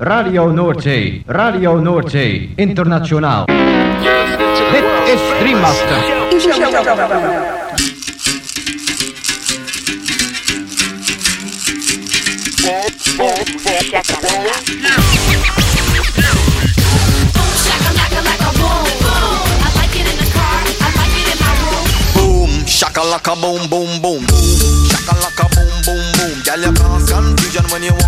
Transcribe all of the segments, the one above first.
Radio Noordzee, Radio Noordzee, internationaal. Dit is Dreammaster. Boom, shakalaka boom boom boom. Shakalaka boom boom boom. Girl, you cause confusion when you walk.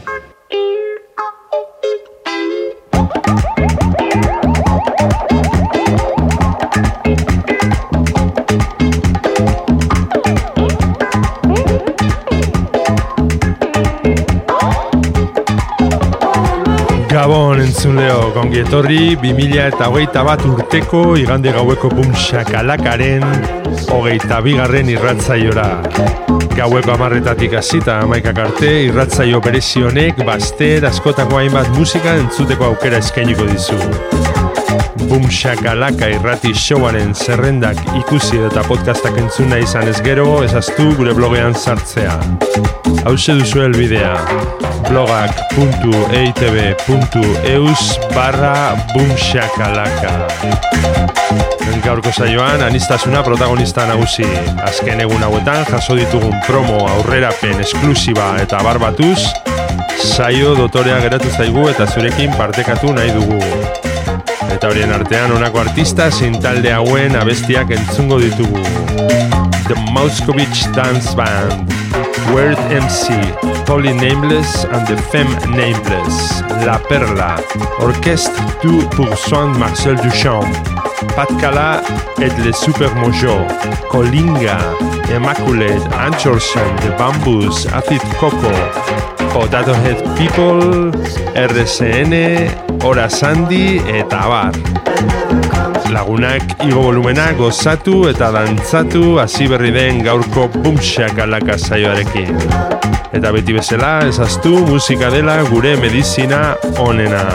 Entzuleo, gongi etorri, 2000 eta hogeita bat urteko igande gaueko bum shakalakaren hogeita bigarren irratzaiora. Gaueko amarretatik hasita amaikak arte, irratzaio berezionek baster askotako hainbat musika entzuteko aukera eskainiko dizu. Boom Shakalaka irrati showaren zerrendak ikusi eta podcastak entzuna izan ez gero, ezaztu gure blogean sartzea. Hau duzu elbidea, blogak.eitb.eus barra boomshakalaka. Gaurko saioan, anistasuna protagonista nagusi. Azken egun hauetan jaso ditugun promo aurrerapen esklusiba eta barbatuz, saio dotorea geratu zaigu eta zurekin partekatu nahi dugu. Eta horien artean honako artista zein talde hauen abestiak entzungo ditugu. The Moscovich Dance Band, Word MC, Polly Nameless and the Femme Nameless, La Perla, Orchestre du pour soin de Marcel Duchamp, Pat Kalla et les Super Mojo, Colinga, Immaculate, Anchorsong, The Bamboos, Acid Coco, Potato Head People, RSN, Ora Sandy eta abar. Lagunak igo volumena gozatu eta dantzatu hasi berri den gaurko bumxak alaka saioarekin. Eta beti bezala ezaztu musika dela gure medizina onena.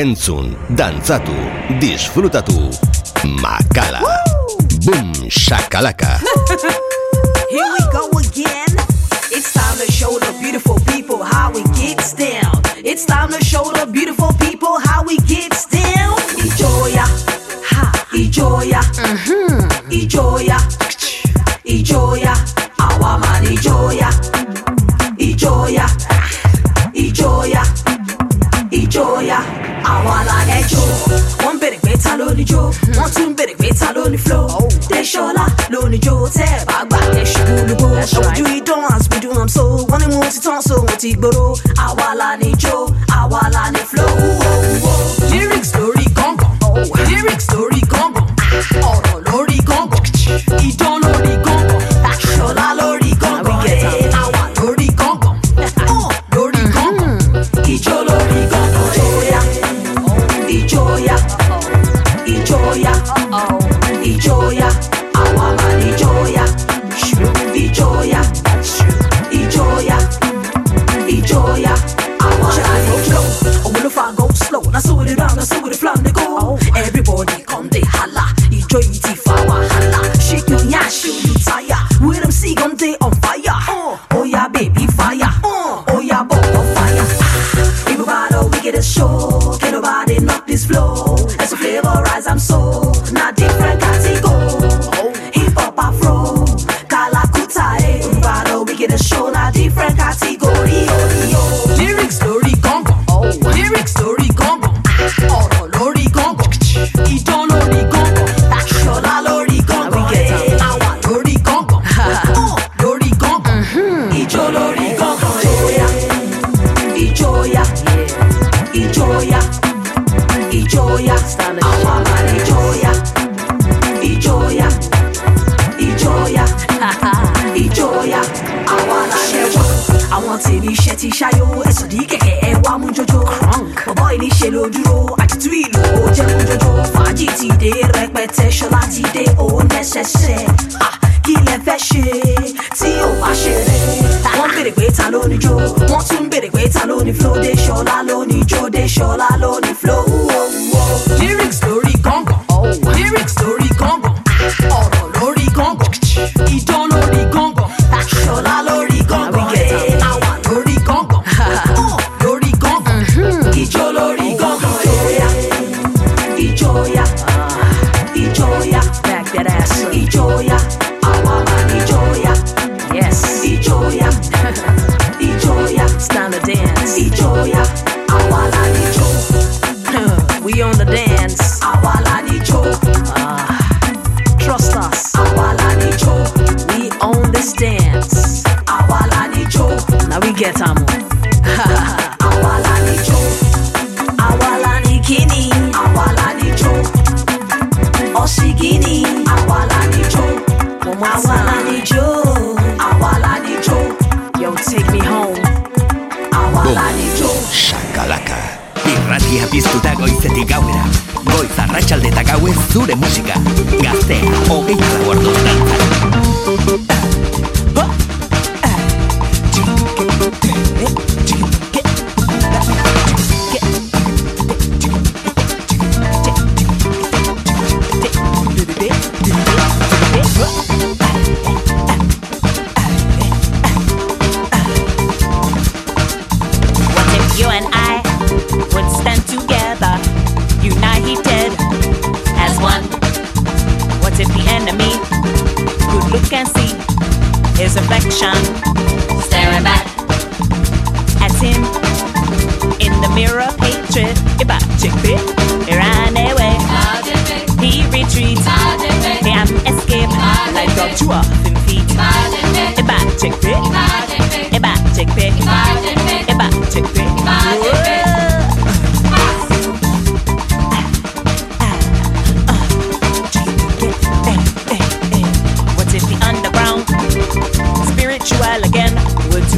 Entzun, dantzatu, disfrutatu. Makala. Boom, shakalaka. Here we go again. It's time to show the beautiful people how we gets down. It's time to show the beautiful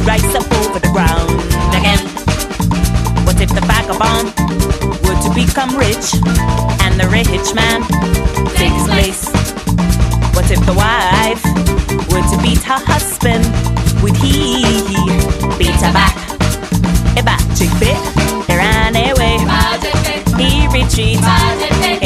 rise up over the ground again. What if the vagabond were to become rich and the rich man take his place? What if the wife were to beat her husband? Would he beat her back? A back chick bit, he ran away, he retreated.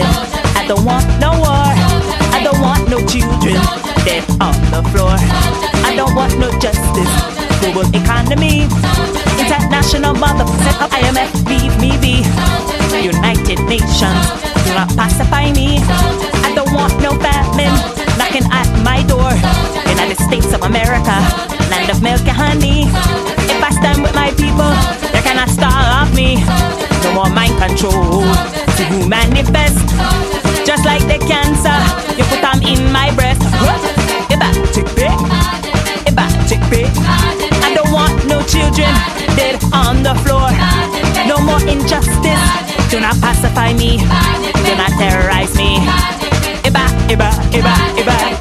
I don't want no war, I don't want no children dead on the floor, I don't want no justice, global economy, international mother set up IMF, leave me be. United Nations, do not pacify me. I don't want no famine knocking at my door. United States of America, land of milk and honey. If I stand with my people, they cannot stop me. No more mind control to manifest. The floor. No more injustice. Do not pacify me. Do not terrorize me. Iba, iba, iba, iba.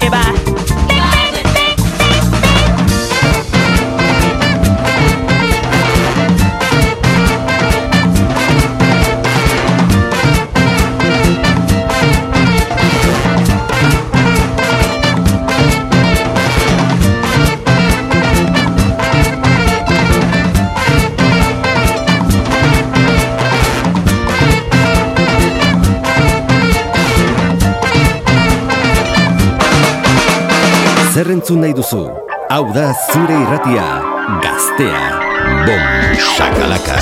Zer entzun nahi duzu? Hau da zure irratia, gaztea. Bom, shakalaka.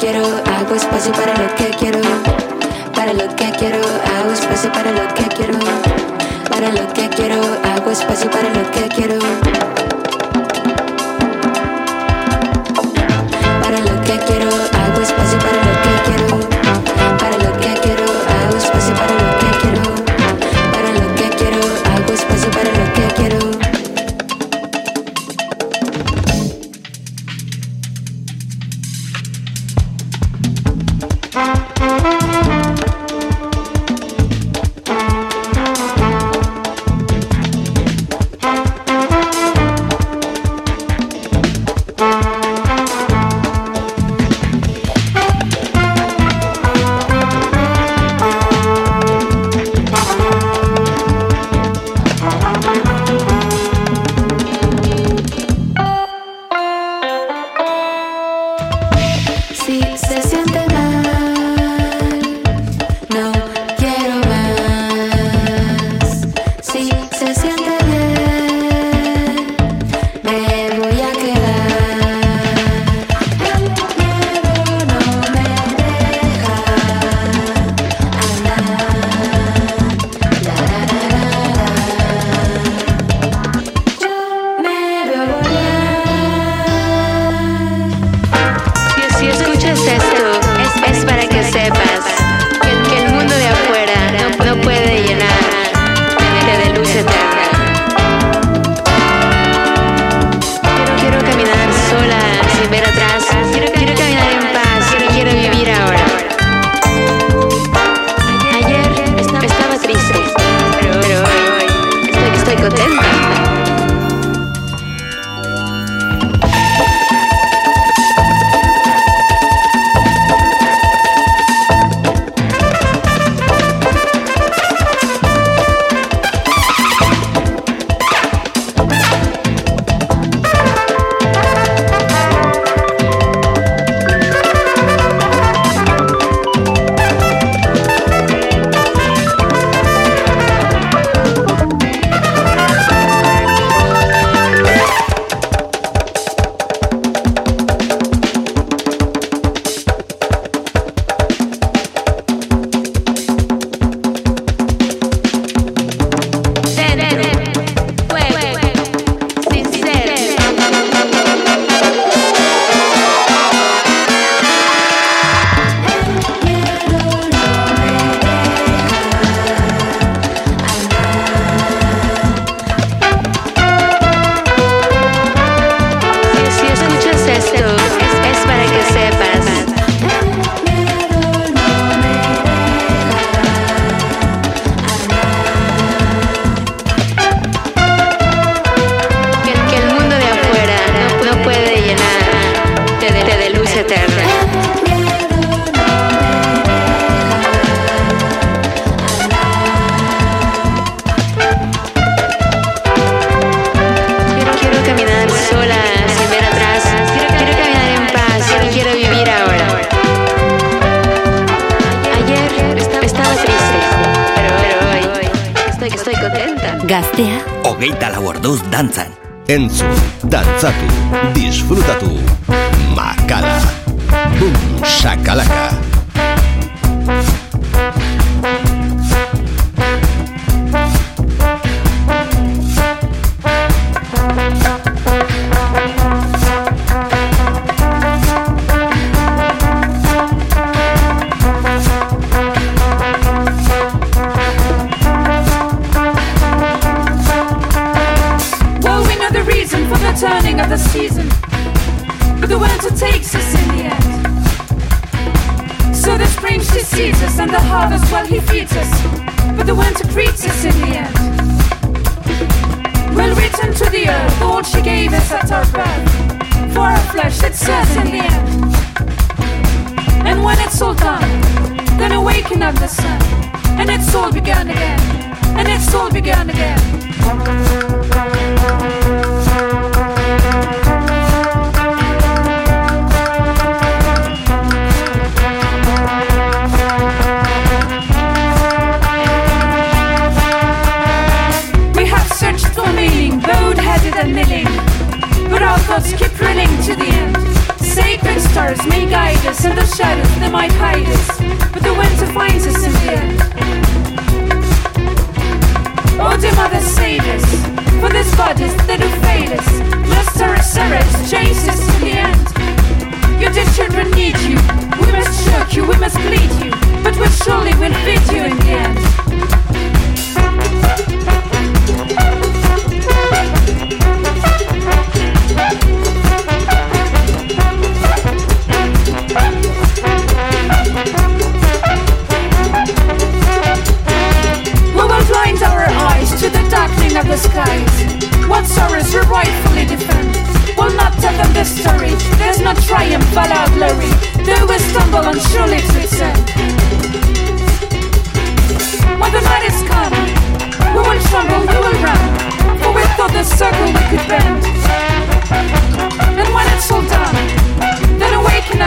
Quiero, hago espacio para the turning of the season, but the winter takes us in the end. So the spring she sees us, and the harvest, well, he feeds us, but the winter greets us in the end. We'll return to the earth, all she gave us at our birth, for our flesh that serves in the end. And when it's all done, then awaken of the sun, and it's all begun again, and it's all begun again. Our keep running to the end. Sacred stars may guide us, and the shadows they might hide us, but the winter finds us in the end. Oh, dear mother, save us, for these bodies that do fail us. Our sorrows chase us in the end? Your dear children need you. We must choke you, we must bleed you, but we surely will feed you in the end. When the night is come, we will tremble, we will run. Thought the circle we could bend. And when it's all done, then awaken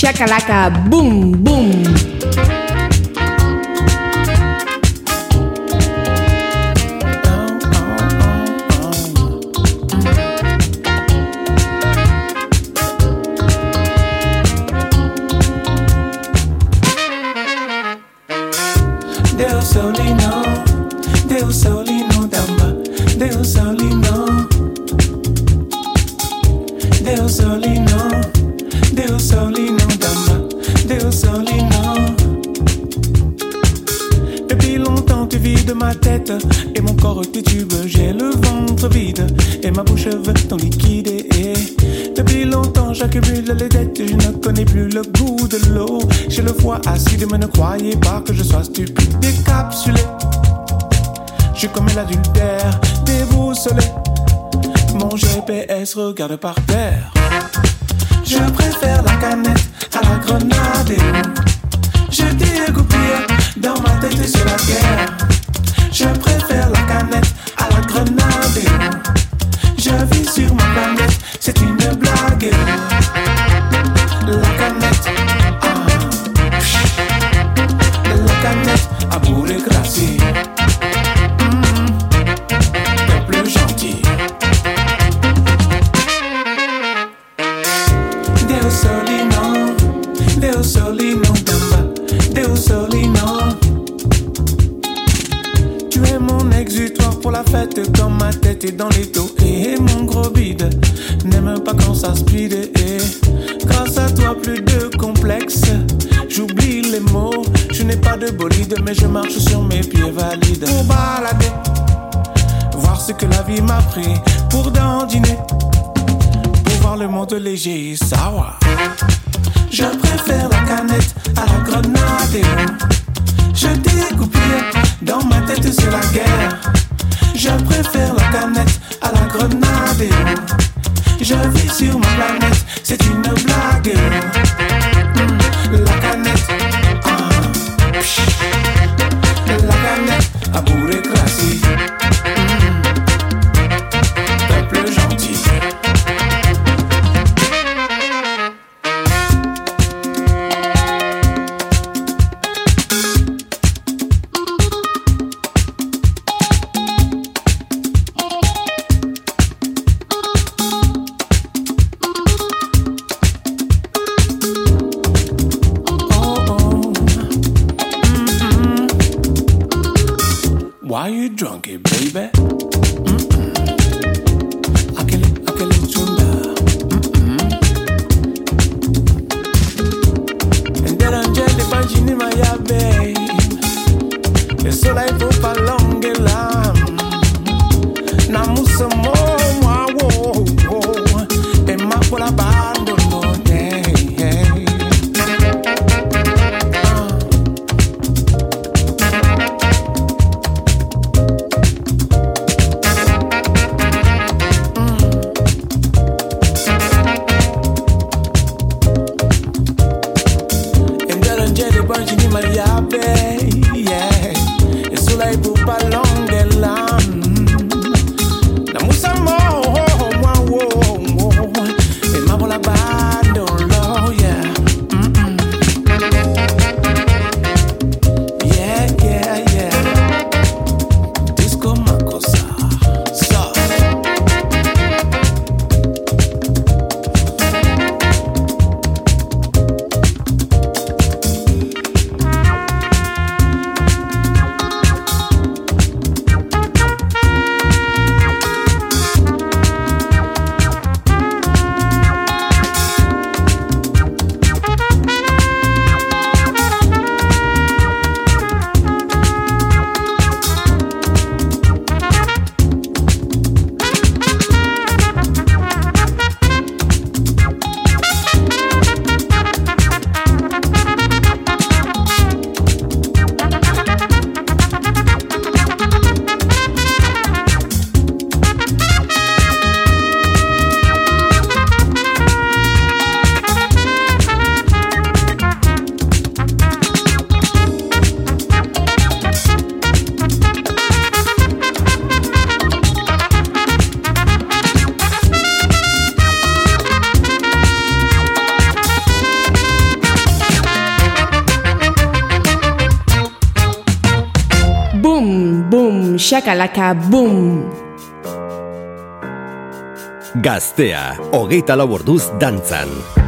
Chacalaca Bum Bum. Deu solino, é deu solino seu lindo damba, deu solino, lindo, Deus. É Deux solines, madame Deux solines Depuis longtemps tu vides ma tête Et mon corps t'étube, j'ai le ventre vide Et ma bouche veut ton liquide et Depuis longtemps j'accumule les dettes, je ne connais plus le goût de l'eau. J'ai le foie acide mais ne croyez pas que je sois stupide. Décapsulé Je commets l'adultère, déboussolé, Mon GPS regarde par terre. Je préfère la canette à la grenade. Je dégoupille dans ma tête sur la guerre. Je préfère la canette à la grenade. Je vis sur ma planète, c'est une blague. Blague shakalaka, boom. Gaztea, hogeita lau orduz dantzan.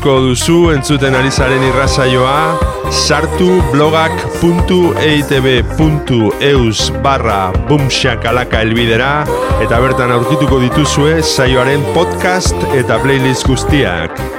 Gustuko duzu entzuten ari zaren irrasaioa, sartu blogak.eitb.eus barra bumxakalaka elbidera eta bertan aurkituko dituzue saioaren podcast eta playlist guztiak.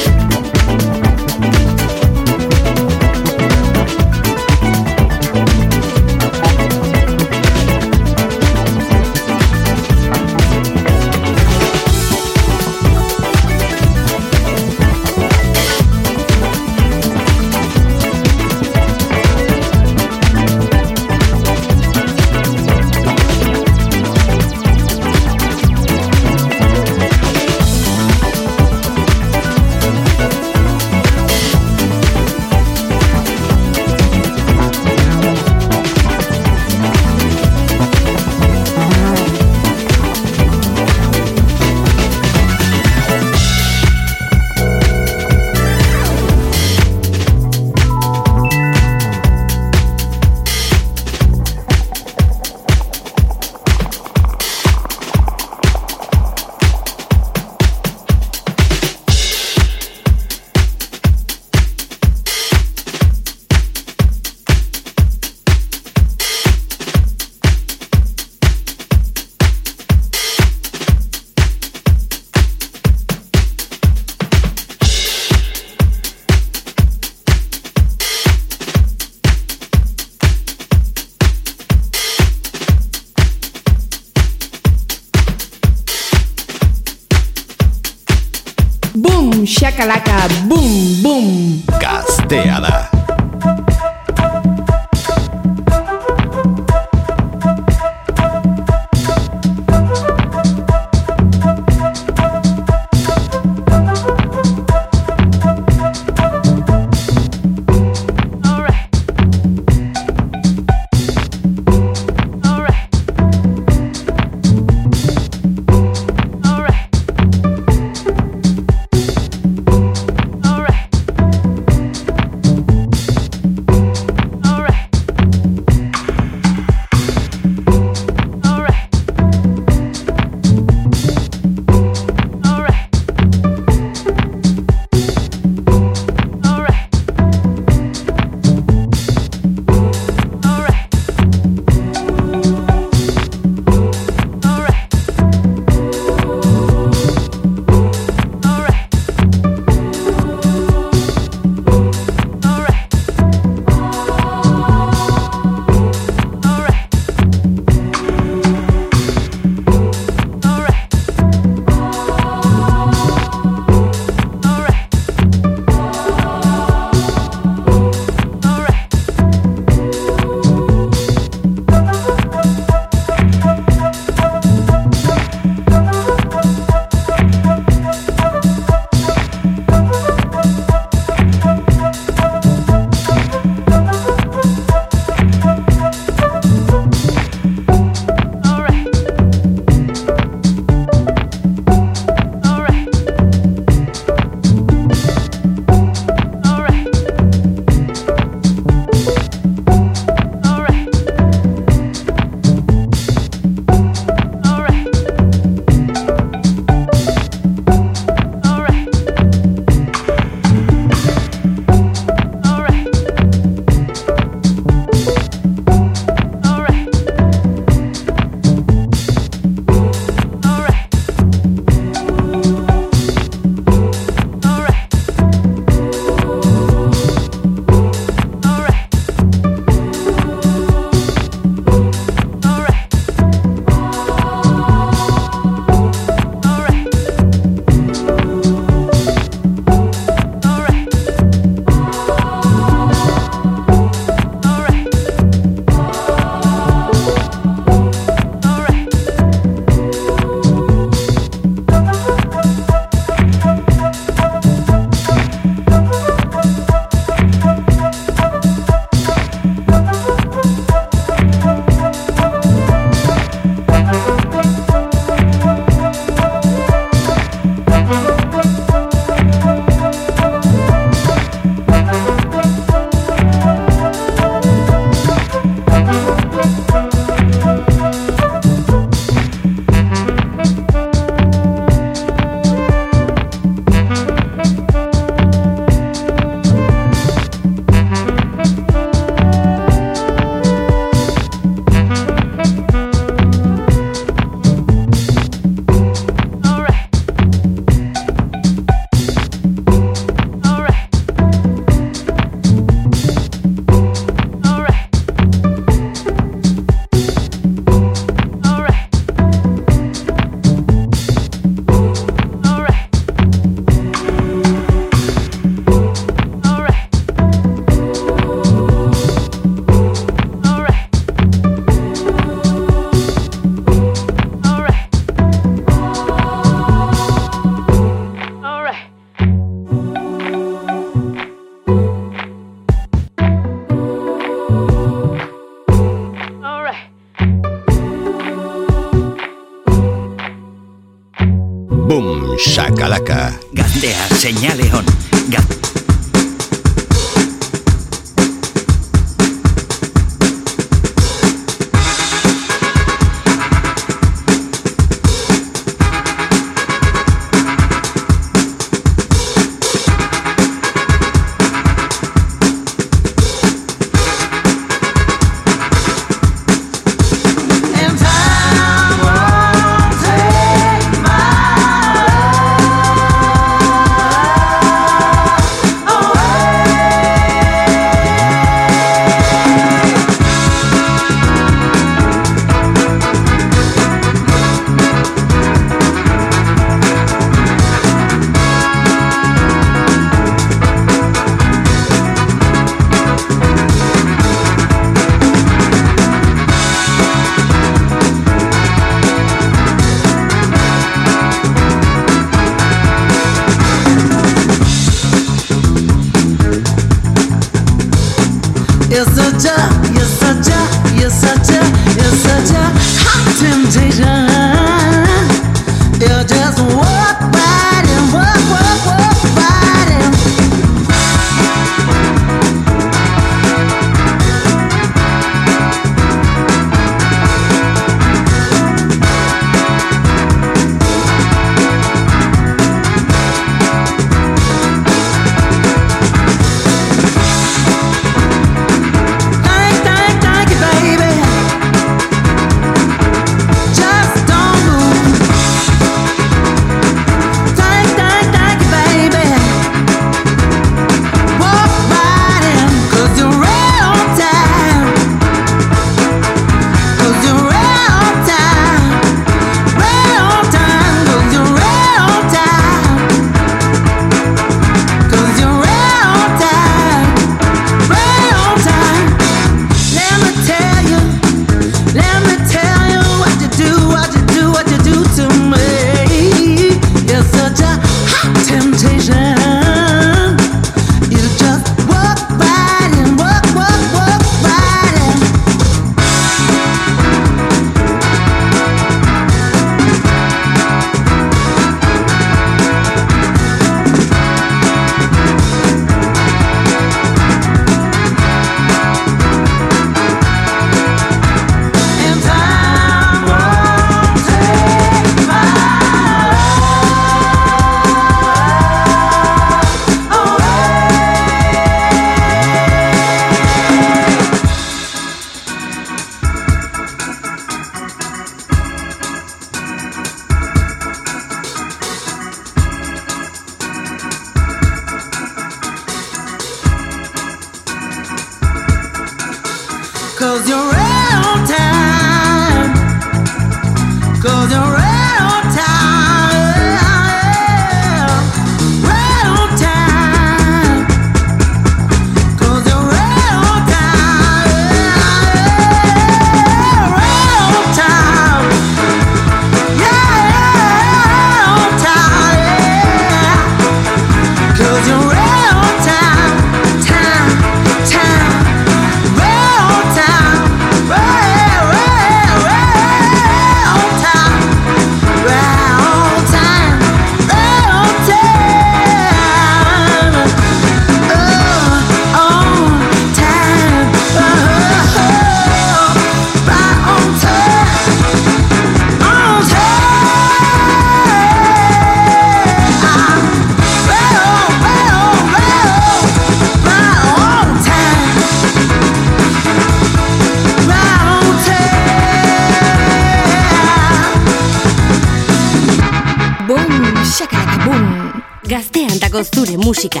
Boom. Gaztean dago zure musika.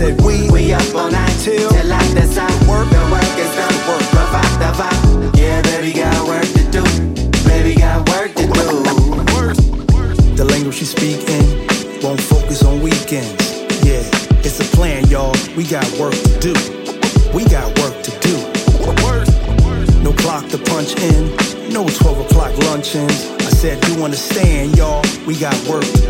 said we we up all night till till like the sun. Work the work is done. Work the vibe, the vibe. Yeah, baby got work to do. Baby got work to do. Work, work. The language she speaking won't focus on weekends. Yeah, it's a plan, y'all. We got work to do. We got work to do. Work, no clock to punch in. No 12 o'clock luncheons. I said, you understand, y'all. We got work to do.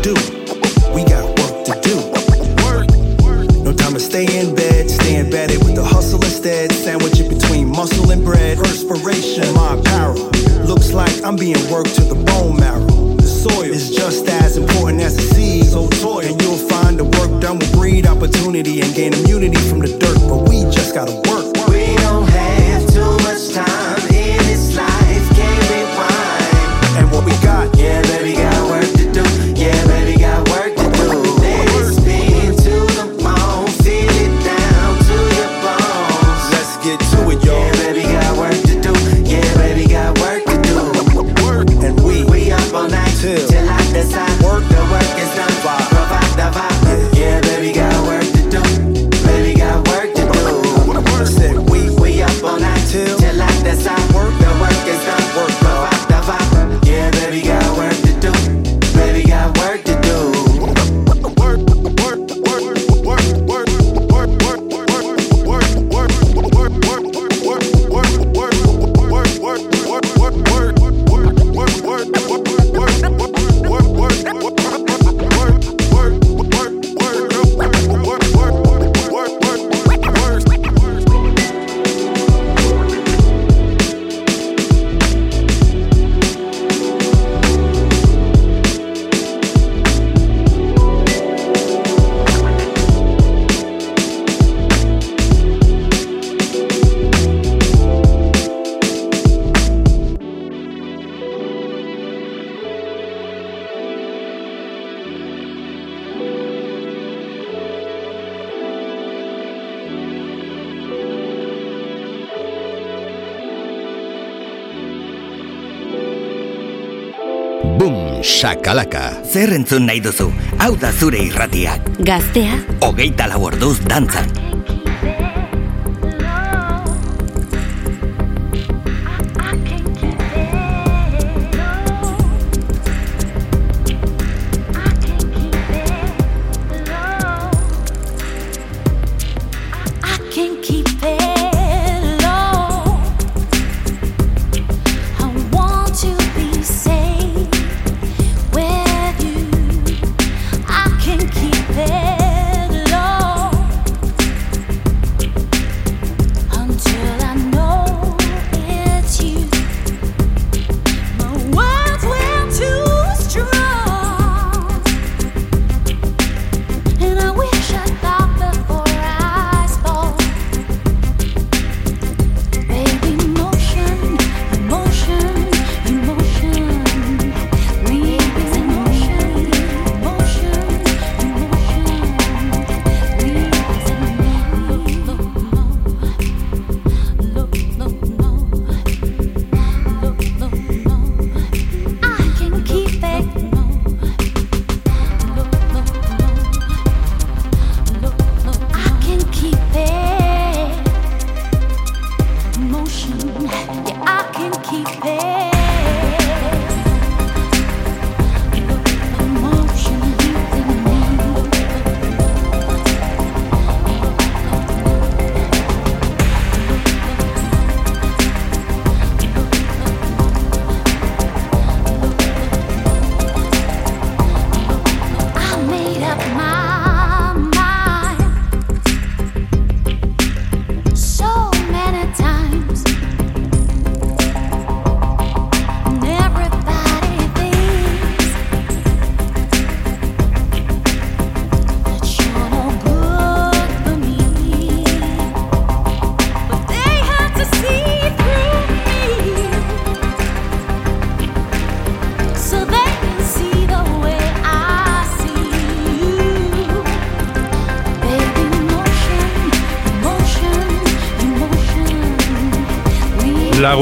Sakalaka. Zer entzun nahi duzu, hau da zure irratiak. Gaztea. Hogeita lau orduz dantzan.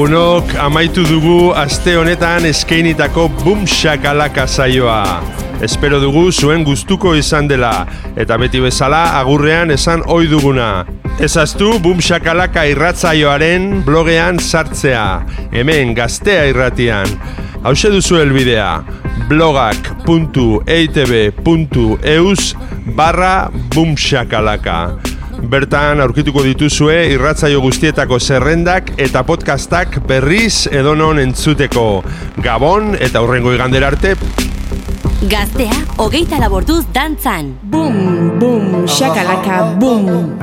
lagunok amaitu dugu aste honetan eskeinitako bumxakalaka saioa. Espero dugu zuen gustuko izan dela eta beti bezala agurrean esan ohi duguna. Ezaztu bumxakalaka irratzaioaren blogean sartzea. Hemen gaztea irratian. Hau duzu helbidea blogak.eitb.eus e barra bumxakalaka. Bertan aurkituko dituzue irratzaio guztietako zerrendak eta podcastak berriz edonon entzuteko. Gabon eta aurrengo igandera arte. Gaztea, hogeita laborduz dantzan. Bum, bum, shakalaka, bum.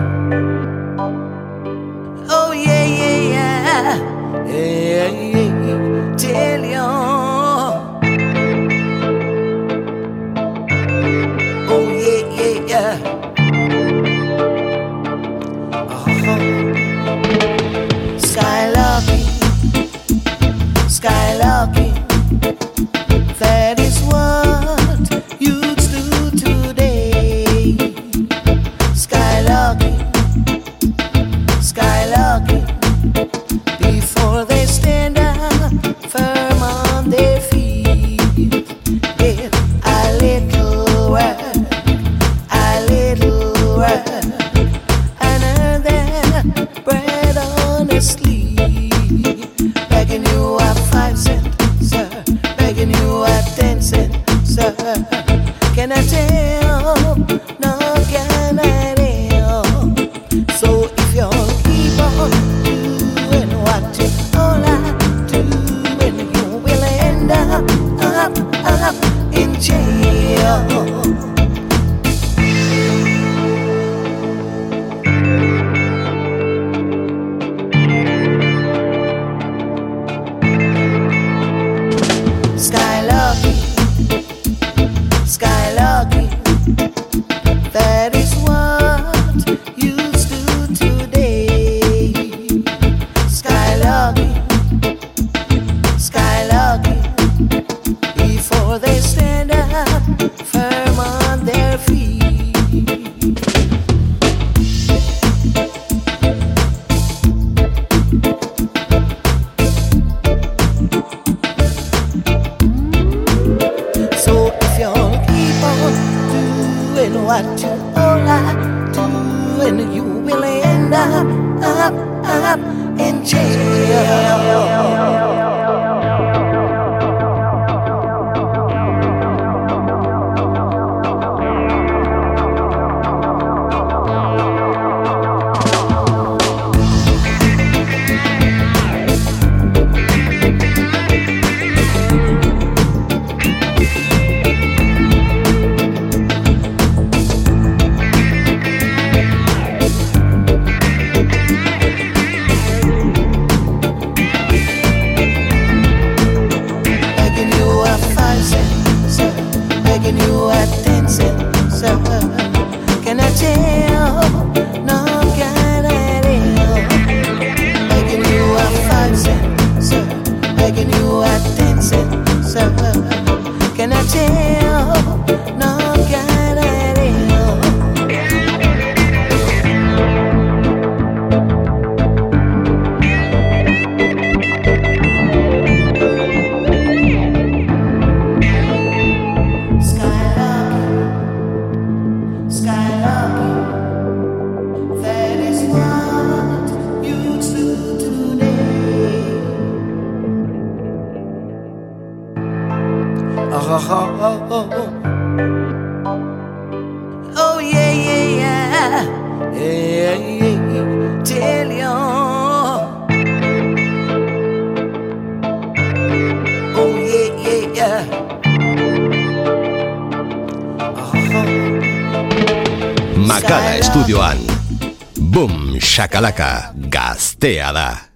I do, all I do, and you will end up, up, up in jail. shakalaka, gaztea da.